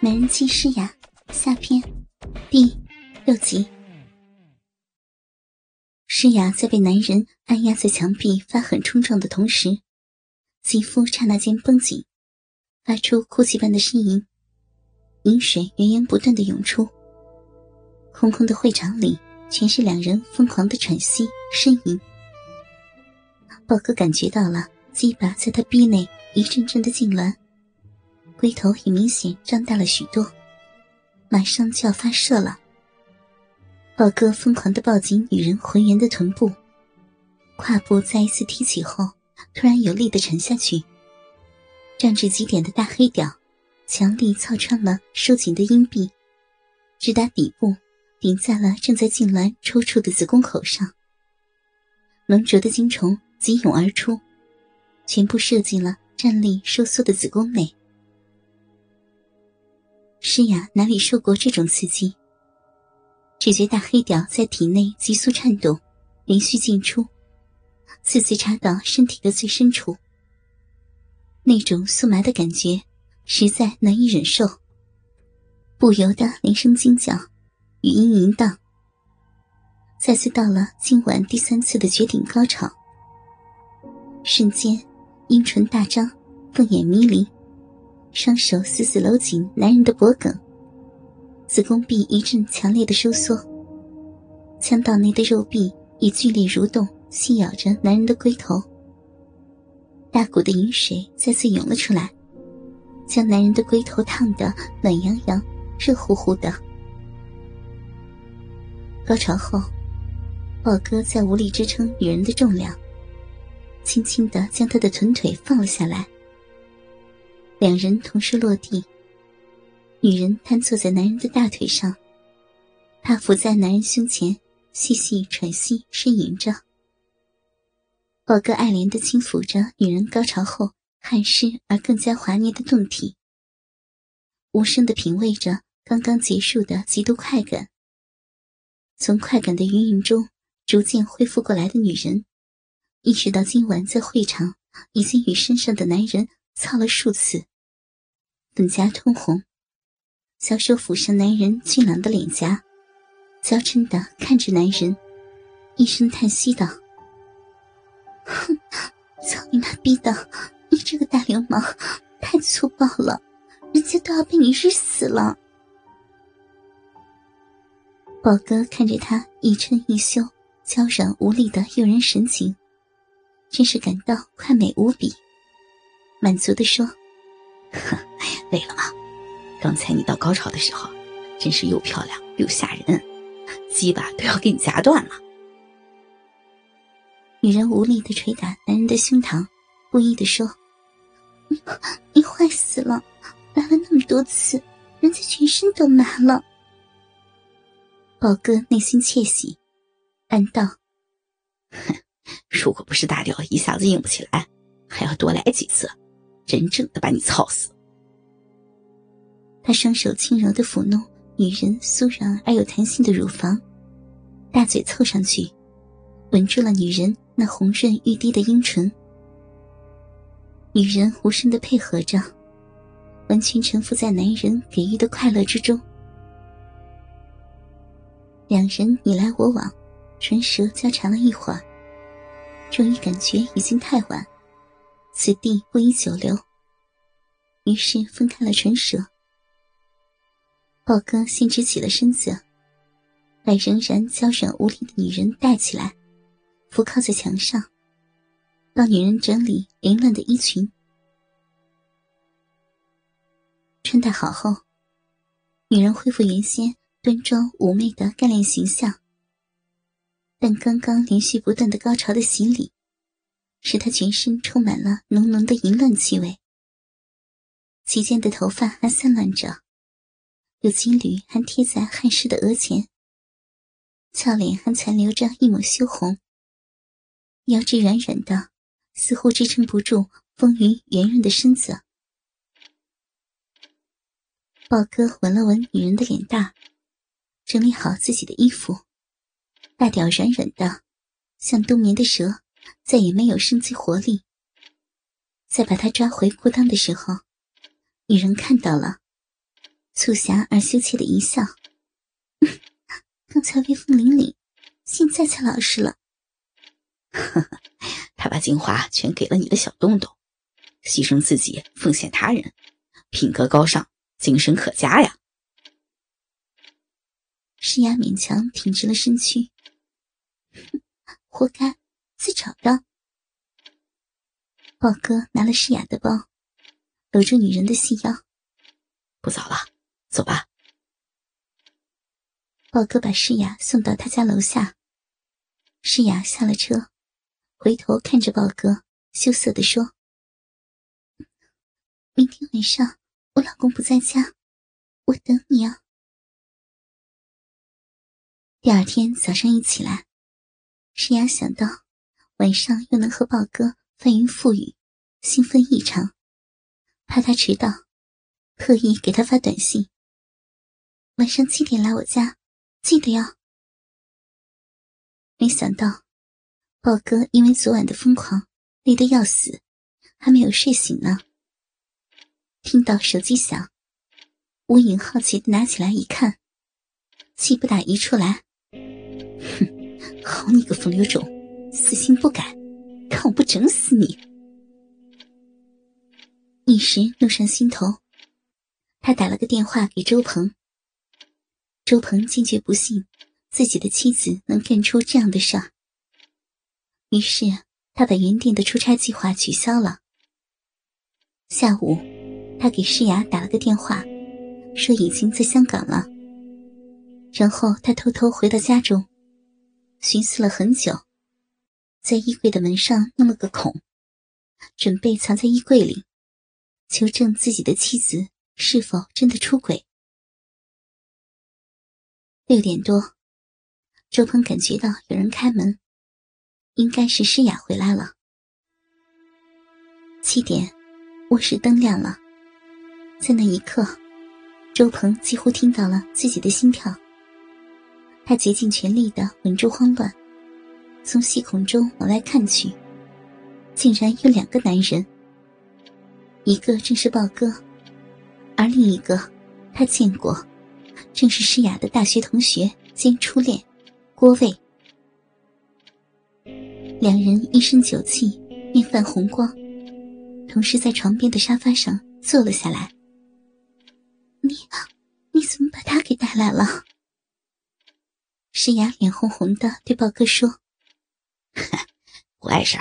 美人计诗雅下篇第六集。诗雅在被男人按压在墙壁发狠冲撞的同时，肌肤刹那间绷紧，发出哭泣般的呻吟，饮水源源不断的涌出。空空的会场里全是两人疯狂的喘息呻吟。豹哥感觉到了鸡巴在他逼内一阵阵的痉挛。龟头也明显张大了许多，马上就要发射了。豹哥疯狂的抱紧女人浑圆的臀部，胯部再一次提起后，突然有力的沉下去。胀至极点的大黑屌，强力操穿了收紧的阴壁，直达底部，顶在了正在痉挛抽搐的子宫口上。浓浊的精虫急涌而出，全部射进了站立收缩的子宫内。诗雅哪里受过这种刺激？只觉大黑屌在体内急速颤动，连续进出，次次插到身体的最深处。那种酥麻的感觉实在难以忍受，不由得连声惊叫，语音淫荡。再次到了今晚第三次的绝顶高潮，瞬间阴唇大张，凤眼迷离。双手死死搂紧男人的脖颈，子宫壁一阵强烈的收缩，腔道内的肉壁已剧烈蠕动，吸咬着男人的龟头。大股的饮水再次涌了出来，将男人的龟头烫得暖洋洋、热乎乎的。高潮后，豹哥在无力支撑女人的重量，轻轻的将她的臀腿放了下来。两人同时落地，女人瘫坐在男人的大腿上，他伏在男人胸前，细细喘息呻吟着。宝哥爱怜的轻抚着女人高潮后汗湿而更加滑腻的胴体，无声的品味着刚刚结束的极度快感。从快感的余韵中逐渐恢复过来的女人，意识到今晚在会场已经与身上的男人。操了数次，粉颊通红，小手抚上男人俊朗的脸颊，娇嗔的看着男人，一声叹息道：“哼，操你妈逼的！你这个大流氓，太粗暴了，人家都要被你日死了。”宝哥看着他一嗔一羞、娇软无力的诱人神情，真是感到快美无比。满足的说：“ 累了吗？刚才你到高潮的时候，真是又漂亮又吓人，鸡巴都要给你夹断了。”女人无力的捶打男人的胸膛，故意的说：“你坏死了！来了那么多次，人家全身都麻了。”宝哥内心窃喜，暗道：“哼，如果不是大屌一下子硬不起来，还要多来几次。”真正的把你操死！他双手轻柔的抚弄女人酥软而有弹性的乳房，大嘴凑上去，吻住了女人那红润欲滴的阴唇。女人无声的配合着，完全臣服在男人给予的快乐之中。两人你来我往，唇舌交缠了一会儿，终于感觉已经太晚。此地不宜久留，于是分开了唇舌。豹哥先直起了身子，把仍然娇软无力的女人带起来，扶靠在墙上，帮女人整理凌乱的衣裙。穿戴好后，女人恢复原先端庄妩媚的干练形象，但刚刚连续不断的高潮的洗礼。使他全身充满了浓浓的淫乱气味，齐肩的头发还散乱着，有金缕还贴在汗湿的额前，俏脸还残留着一抹羞红，腰肢软软的，似乎支撑不住丰腴圆润的身子。豹哥闻了闻女人的脸蛋，整理好自己的衣服，大屌软软的，像冬眠的蛇。再也没有生机活力。在把他抓回裤裆的时候，女人看到了，促狭而羞怯的一笑：“ 刚才威风凛凛，现在才老实了。呵呵，他把精华全给了你的小洞洞，牺牲自己，奉献他人，品格高尚，精神可嘉呀。”诗雅勉强挺直了身躯，活该，自找的。豹哥拿了诗雅的包，搂着女人的细腰。不早了，走吧。豹哥把诗雅送到他家楼下，诗雅下了车，回头看着豹哥，羞涩的说：“明天晚上我老公不在家，我等你啊。”第二天早上一起来，诗雅想到晚上又能和豹哥翻云覆雨，兴奋异常，怕他迟到，特意给他发短信：“晚上七点来我家，记得要。”没想到，豹哥因为昨晚的疯狂累得要死，还没有睡醒呢。听到手机响，吴影好奇的拿起来一看，气不打一处来。哼，好你个风流种，死心不改，看我不整死你！一时怒上心头，他打了个电话给周鹏。周鹏坚决不信自己的妻子能干出这样的事儿，于是他把原定的出差计划取消了。下午，他给诗雅打了个电话，说已经在香港了。然后他偷偷回到家中。寻思了很久，在衣柜的门上弄了个孔，准备藏在衣柜里，求证自己的妻子是否真的出轨。六点多，周鹏感觉到有人开门，应该是诗雅回来了。七点，卧室灯亮了，在那一刻，周鹏几乎听到了自己的心跳。他竭尽全力的稳住慌乱，从细孔中往外看去，竟然有两个男人。一个正是豹哥，而另一个，他见过，正是诗雅的大学同学兼初恋郭卫。两人一身酒气，面泛红光，同时在床边的沙发上坐了下来。你，你怎么把他给带来了？诗雅脸红红的对豹哥说：“ 不碍事，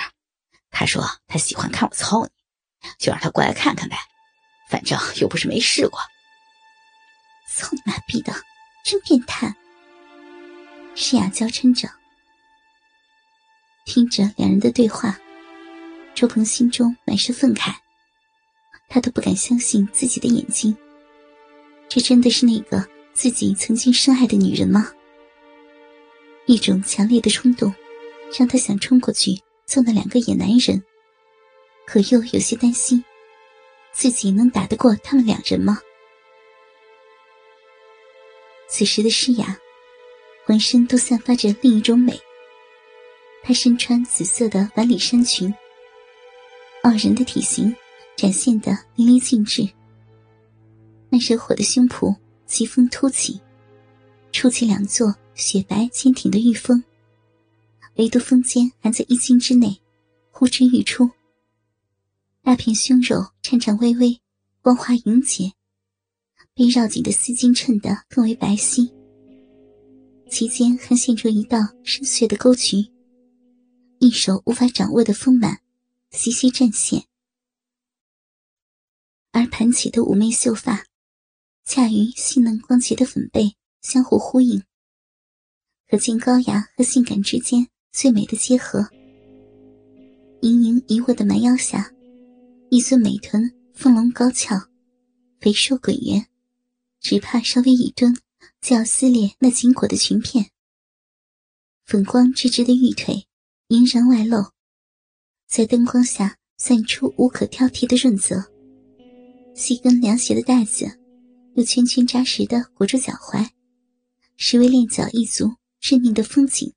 他说他喜欢看我操你，就让他过来看看呗，反正又不是没试过。”操你妈逼的，真变态！是雅娇嗔着。听着两人的对话，周鹏心中满是愤慨，他都不敢相信自己的眼睛，这真的是那个自己曾经深爱的女人吗？一种强烈的冲动，让他想冲过去揍那两个野男人，可又有些担心，自己能打得过他们两人吗？此时的诗雅，浑身都散发着另一种美。她身穿紫色的晚礼衫裙，傲人的体型展现的淋漓尽致。那热火的胸脯奇峰凸起，凸起两座。雪白坚挺的玉峰，唯独风间还在一襟之内，呼之欲出。那片胸肉颤颤巍巍，光滑莹洁，被绕紧的丝巾衬得更为白皙。其间还现出一道深邃的沟渠，一手无法掌握的丰满，细细绽现。而盘起的妩媚秀发，恰与细嫩光洁的粉背相互呼应。可见高雅和性感之间最美的结合。盈盈一握的蛮腰下，一尊美臀丰隆高翘，肥瘦滚圆，只怕稍微一蹲就要撕裂那紧裹的裙片。粉光直直的玉腿，莹然外露，在灯光下散出无可挑剔的润泽。细跟凉鞋的带子，又圈圈扎实的裹住脚踝，实为练脚一族。致命的风景。